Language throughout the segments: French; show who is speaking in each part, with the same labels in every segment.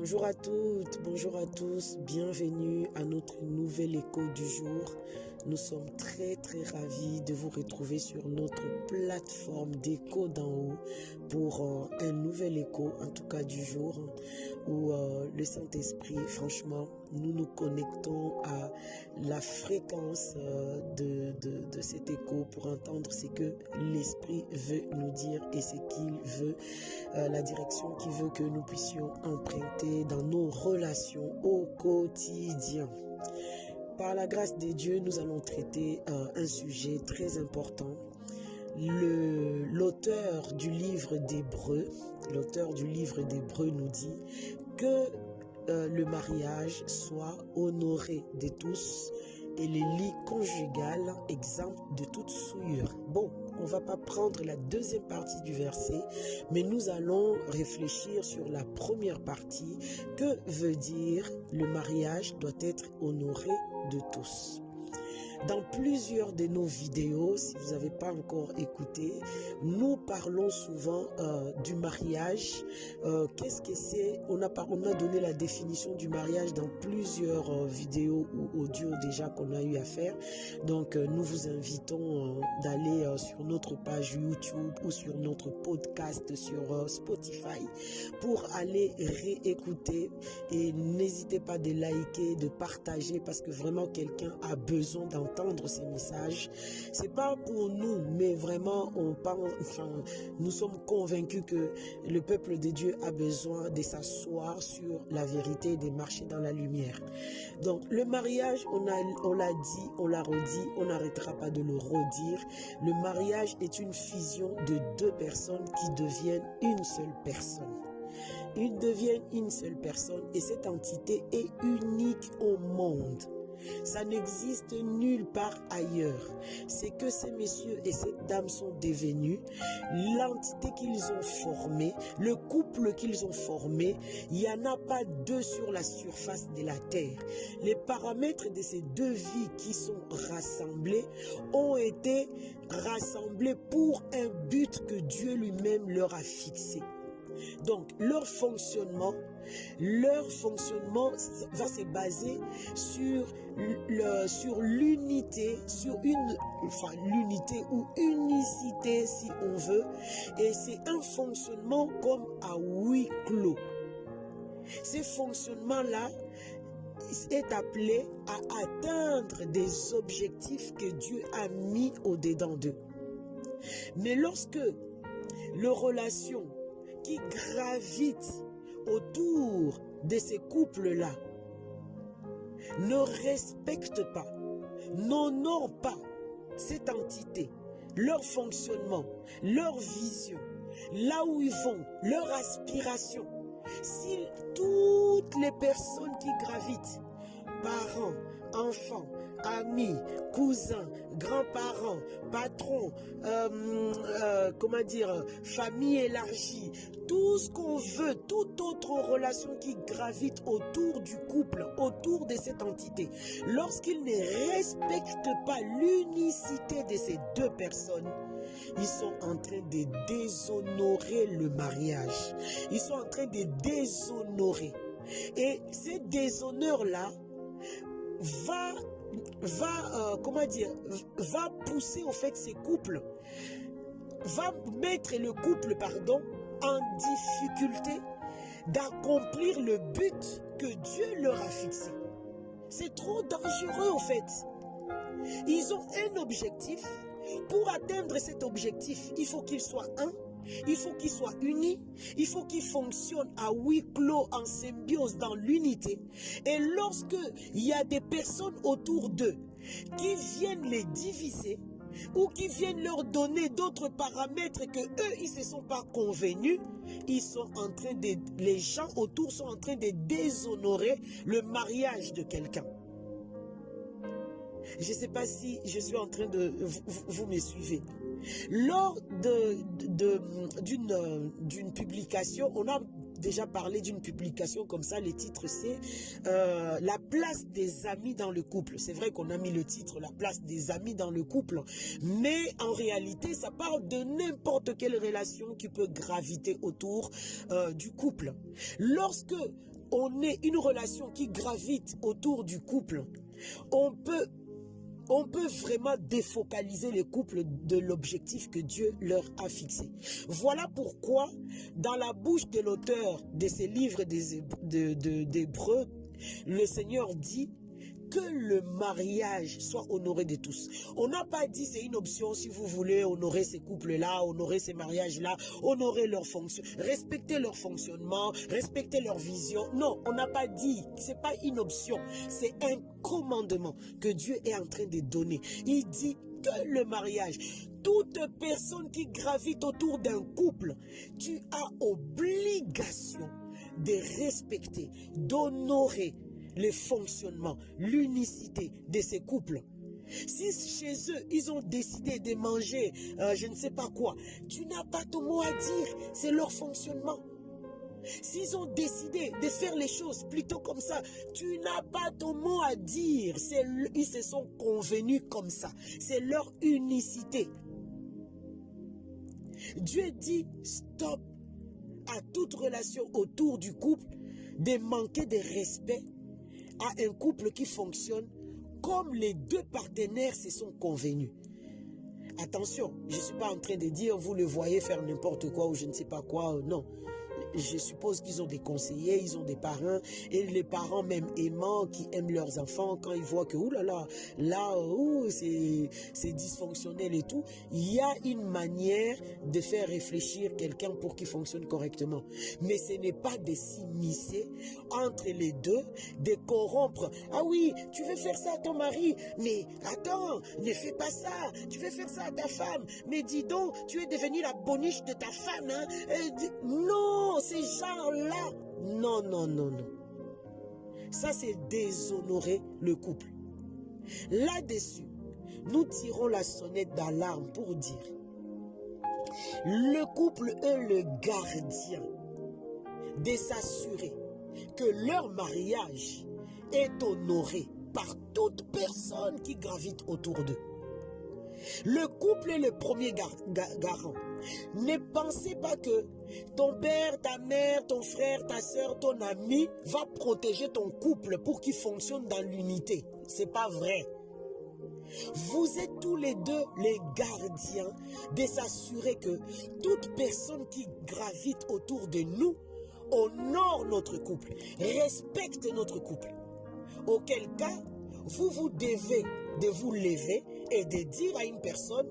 Speaker 1: Bonjour à toutes, bonjour à tous, bienvenue à notre nouvel écho du jour. Nous sommes très très ravis de vous retrouver sur notre plateforme d'écho d'en haut pour euh, un nouvel écho, en tout cas du jour, où euh, le Saint-Esprit, franchement, nous nous connectons à la fréquence euh, de, de, de cet écho pour entendre ce que l'Esprit veut nous dire et ce qu'il veut, la direction qu'il veut que nous puissions emprunter dans nos relations au quotidien. Par la grâce de Dieu, nous allons traiter euh, un sujet très important. L'auteur du livre d'Hébreu, l'auteur du livre nous dit que euh, le mariage soit honoré de tous et les lits conjugales exempts de toute souillure. Bon, on va pas prendre la deuxième partie du verset, mais nous allons réfléchir sur la première partie. Que veut dire le mariage doit être honoré de tous dans plusieurs de nos vidéos, si vous n'avez pas encore écouté, nous parlons souvent euh, du mariage. Euh, Qu'est-ce que c'est? On a, on a donné la définition du mariage dans plusieurs euh, vidéos ou audios déjà qu'on a eu à faire. Donc, nous vous invitons d'aller sur notre page YouTube ou sur notre podcast sur Spotify pour aller réécouter. Et n'hésitez pas de liker, de partager parce que vraiment quelqu'un a besoin d'entendre entendre ces messages. C'est pas pour nous, mais vraiment, on pense, enfin, nous sommes convaincus que le peuple de Dieu a besoin de s'asseoir sur la vérité et de marcher dans la lumière. Donc, le mariage, on a, on l'a dit, on l'a redit, on n'arrêtera pas de le redire. Le mariage est une fusion de deux personnes qui deviennent une seule personne. Ils deviennent une seule personne et cette entité est unique au monde. Ça n'existe nulle part ailleurs. C'est que ces messieurs et ces dames sont devenus l'entité qu'ils ont formée, le couple qu'ils ont formé. Il n'y en a pas deux sur la surface de la terre. Les paramètres de ces deux vies qui sont rassemblées ont été rassemblés pour un but que Dieu lui-même leur a fixé. Donc, leur fonctionnement, leur fonctionnement va se baser sur le, sur l'unité, sur une, enfin, l'unité ou unicité si on veut. Et c'est un fonctionnement comme à huis clos. Ces fonctionnements-là est appelé à atteindre des objectifs que Dieu a mis au-dedans d'eux. Mais lorsque les relations gravitent autour de ces couples-là ne respectent pas, n'honorent pas cette entité, leur fonctionnement, leur vision, là où ils vont, leur aspiration. Si toutes les personnes qui gravitent, parents, enfants, amis, cousins, grands-parents, patrons, euh, euh, comment dire, famille élargie, tout ce qu'on veut, toute autre relation qui gravite autour du couple, autour de cette entité, lorsqu'ils ne respectent pas l'unicité de ces deux personnes, ils sont en train de déshonorer le mariage. Ils sont en train de déshonorer. Et ces déshonneurs-là va va euh, comment dire va pousser au fait ces couples va mettre le couple pardon en difficulté d'accomplir le but que Dieu leur a fixé. C'est trop dangereux au fait. Ils ont un objectif. Pour atteindre cet objectif, il faut qu'ils soient un. Il faut qu'ils soient unis. Il faut qu'ils fonctionnent à huis clos, en symbiose, dans l'unité. Et lorsque il y a des personnes autour d'eux qui viennent les diviser, ou qui viennent leur donner d'autres paramètres que eux ils se sont pas convenus, ils sont en train de les gens autour sont en train de déshonorer le mariage de quelqu'un. Je ne sais pas si je suis en train de vous, vous me suivez. Lors d'une publication, on a déjà parlé d'une publication comme ça. Le titre, c'est euh, La place des amis dans le couple. C'est vrai qu'on a mis le titre La place des amis dans le couple. Mais en réalité, ça parle de n'importe quelle relation qui peut graviter autour euh, du couple. Lorsque on est une relation qui gravite autour du couple, on peut on peut vraiment défocaliser les couples de l'objectif que Dieu leur a fixé. Voilà pourquoi, dans la bouche de l'auteur de ces livres d'Hébreux, le Seigneur dit que le mariage soit honoré de tous. On n'a pas dit c'est une option si vous voulez honorer ces couples-là, honorer ces mariages-là, honorer leur fonction, respecter leur fonctionnement, respecter leur vision. Non, on n'a pas dit, c'est pas une option, c'est un commandement que Dieu est en train de donner. Il dit que le mariage, toute personne qui gravite autour d'un couple, tu as obligation de respecter, d'honorer le fonctionnement, l'unicité de ces couples. Si chez eux, ils ont décidé de manger euh, je ne sais pas quoi, tu n'as pas ton mot à dire, c'est leur fonctionnement. S'ils ont décidé de faire les choses plutôt comme ça, tu n'as pas ton mot à dire. Ils se sont convenus comme ça. C'est leur unicité. Dieu dit stop à toute relation autour du couple de manquer de respect à un couple qui fonctionne comme les deux partenaires se sont convenus. Attention, je ne suis pas en train de dire vous le voyez faire n'importe quoi ou je ne sais pas quoi, non je suppose qu'ils ont des conseillers, ils ont des parents, et les parents même aimants qui aiment leurs enfants, quand ils voient que, oulala, là, c'est dysfonctionnel et tout, il y a une manière de faire réfléchir quelqu'un pour qu'il fonctionne correctement. Mais ce n'est pas de s'immiscer entre les deux, de corrompre. Ah oui, tu veux faire ça à ton mari, mais attends, ne fais pas ça. Tu veux faire ça à ta femme, mais dis donc, tu es devenu la boniche de ta femme. Hein? Euh, non, ces gens-là. Non, non, non, non. Ça, c'est déshonorer le couple. Là-dessus, nous tirons la sonnette d'alarme pour dire le couple est le gardien de s'assurer que leur mariage est honoré par toute personne qui gravite autour d'eux. Le couple est le premier garant. Ne pensez pas que ton père, ta mère, ton frère, ta soeur, ton ami va protéger ton couple pour qu'il fonctionne dans l'unité. C'est pas vrai. Vous êtes tous les deux les gardiens de s'assurer que toute personne qui gravite autour de nous honore notre couple, respecte notre couple. Auquel cas, vous vous devez de vous lever et de dire à une personne,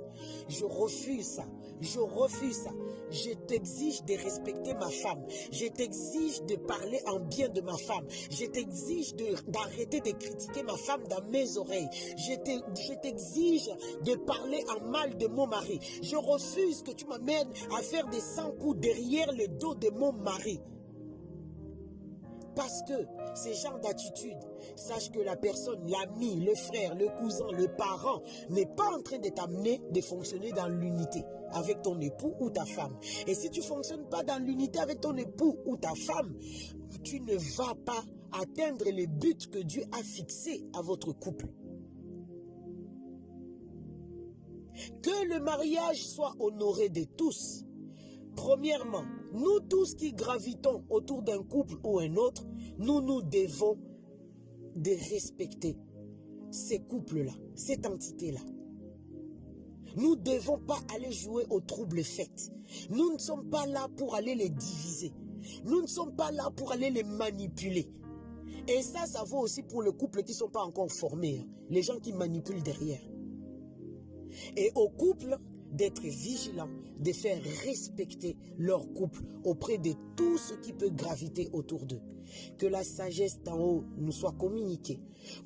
Speaker 1: je refuse ça, je refuse ça. Je t'exige de respecter ma femme. Je t'exige de parler en bien de ma femme. Je t'exige d'arrêter de, critiquer ma femme dans mes oreilles. Je t'exige de parler en mal de mon mari. Je refuse que tu m'amènes à faire des 100 coups derrière le dos de mon mari. Parce que ces genres d'attitude, sache que la personne, l'ami, le frère, le cousin, le parent, n'est pas en train de t'amener de fonctionner dans l'unité avec ton époux ou ta femme. Et si tu ne fonctionnes pas dans l'unité avec ton époux ou ta femme, tu ne vas pas atteindre les buts que Dieu a fixés à votre couple. Que le mariage soit honoré de tous. Premièrement, nous tous qui gravitons autour d'un couple ou un autre, nous nous devons de respecter ces couples-là, cette entité-là. Nous ne devons pas aller jouer au trouble fait. Nous ne sommes pas là pour aller les diviser. Nous ne sommes pas là pour aller les manipuler. Et ça, ça vaut aussi pour les couples qui ne sont pas encore formés. Hein. Les gens qui manipulent derrière. Et au couple, d'être vigilants, de faire respecter leur couple auprès de tout ce qui peut graviter autour d'eux. Que la sagesse d'en haut nous soit communiquée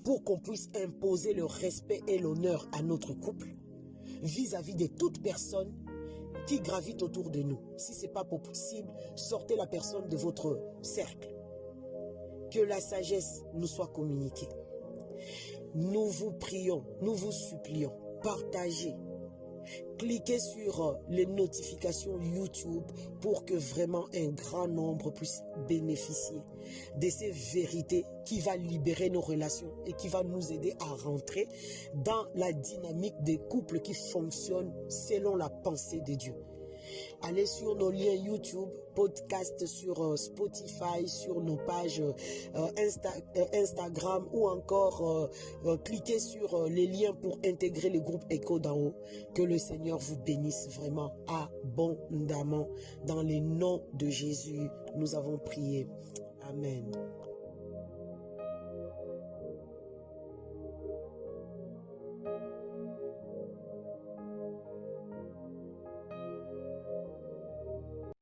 Speaker 1: pour qu'on puisse imposer le respect et l'honneur à notre couple vis-à-vis de toute personne qui gravite autour de nous. Si ce n'est pas possible, sortez la personne de votre cercle. Que la sagesse nous soit communiquée. Nous vous prions, nous vous supplions, partagez, cliquez sur euh, les notifications YouTube pour que vraiment un grand nombre puisse bénéficier de ces vérités qui va libérer nos relations et qui va nous aider à rentrer dans la dynamique des couples qui fonctionnent selon la pensée de Dieu. Allez sur nos liens YouTube, podcast sur euh, Spotify, sur nos pages euh, Instagram ou encore cliquez sur les liens pour intégrer le groupe Echo d'en haut. Que le Seigneur vous bénisse vraiment abondamment. Dans les noms de Jésus, nous avons prié. Amen.